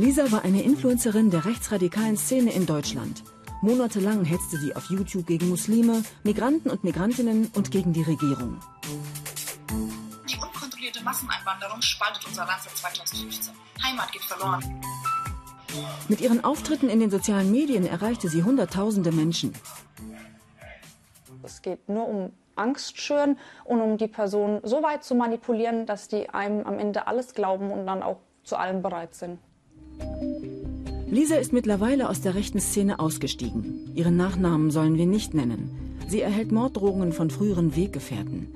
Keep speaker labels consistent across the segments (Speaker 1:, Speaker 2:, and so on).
Speaker 1: Lisa war eine Influencerin der rechtsradikalen Szene in Deutschland. Monatelang hetzte sie auf YouTube gegen Muslime, Migranten und Migrantinnen und gegen die Regierung.
Speaker 2: Die unkontrollierte Masseneinwanderung spaltet unser Land seit 2015. Heimat geht verloren.
Speaker 1: Mit ihren Auftritten in den sozialen Medien erreichte sie Hunderttausende Menschen.
Speaker 3: Es geht nur um Angst schüren und um die Person so weit zu manipulieren, dass die einem am Ende alles glauben und dann auch zu allem bereit sind.
Speaker 1: Lisa ist mittlerweile aus der rechten Szene ausgestiegen. Ihren Nachnamen sollen wir nicht nennen. Sie erhält Morddrohungen von früheren Weggefährten.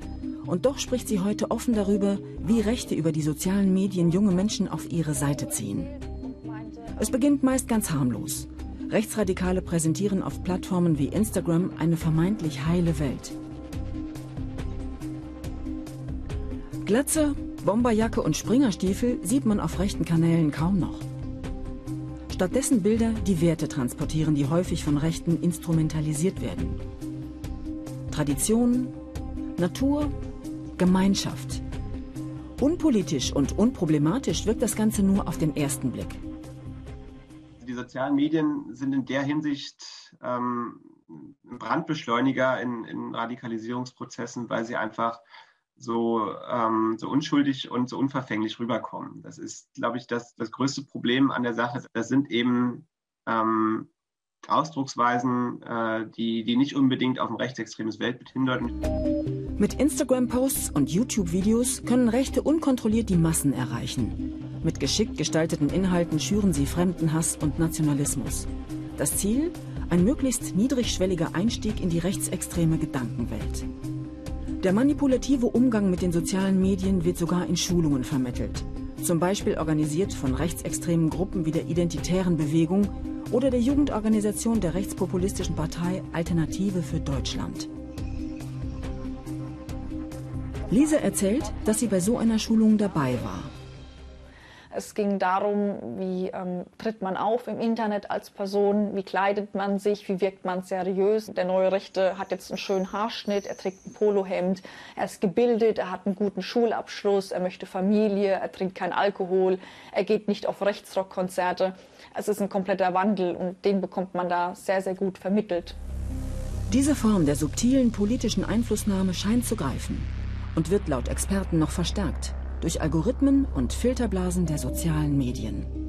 Speaker 1: Und doch spricht sie heute offen darüber, wie Rechte über die sozialen Medien junge Menschen auf ihre Seite ziehen. Es beginnt meist ganz harmlos. Rechtsradikale präsentieren auf Plattformen wie Instagram eine vermeintlich heile Welt. Glatze, Bomberjacke und Springerstiefel sieht man auf rechten Kanälen kaum noch. Stattdessen Bilder, die Werte transportieren, die häufig von Rechten instrumentalisiert werden. Tradition, Natur, Gemeinschaft. Unpolitisch und unproblematisch wirkt das Ganze nur auf den ersten Blick.
Speaker 4: Die sozialen Medien sind in der Hinsicht ähm, ein Brandbeschleuniger in, in Radikalisierungsprozessen, weil sie einfach so, ähm, so unschuldig und so unverfänglich rüberkommen. Das ist, glaube ich, das, das größte Problem an der Sache. Das sind eben ähm, Ausdrucksweisen, äh, die, die nicht unbedingt auf ein rechtsextremes Weltbild hindeuten.
Speaker 1: Mit Instagram-Posts und YouTube-Videos können Rechte unkontrolliert die Massen erreichen. Mit geschickt gestalteten Inhalten schüren sie Fremdenhass und Nationalismus. Das Ziel? Ein möglichst niedrigschwelliger Einstieg in die rechtsextreme Gedankenwelt. Der manipulative Umgang mit den sozialen Medien wird sogar in Schulungen vermittelt. Zum Beispiel organisiert von rechtsextremen Gruppen wie der Identitären Bewegung oder der Jugendorganisation der rechtspopulistischen Partei Alternative für Deutschland. Lisa erzählt, dass sie bei so einer Schulung dabei war.
Speaker 3: Es ging darum, wie ähm, tritt man auf im Internet als Person, wie kleidet man sich, wie wirkt man seriös. Der neue Rechte hat jetzt einen schönen Haarschnitt, er trägt ein Polohemd, er ist gebildet, er hat einen guten Schulabschluss, er möchte Familie, er trinkt keinen Alkohol, er geht nicht auf Rechtsrockkonzerte. Es ist ein kompletter Wandel und den bekommt man da sehr, sehr gut vermittelt.
Speaker 1: Diese Form der subtilen politischen Einflussnahme scheint zu greifen und wird laut Experten noch verstärkt durch Algorithmen und Filterblasen der sozialen Medien.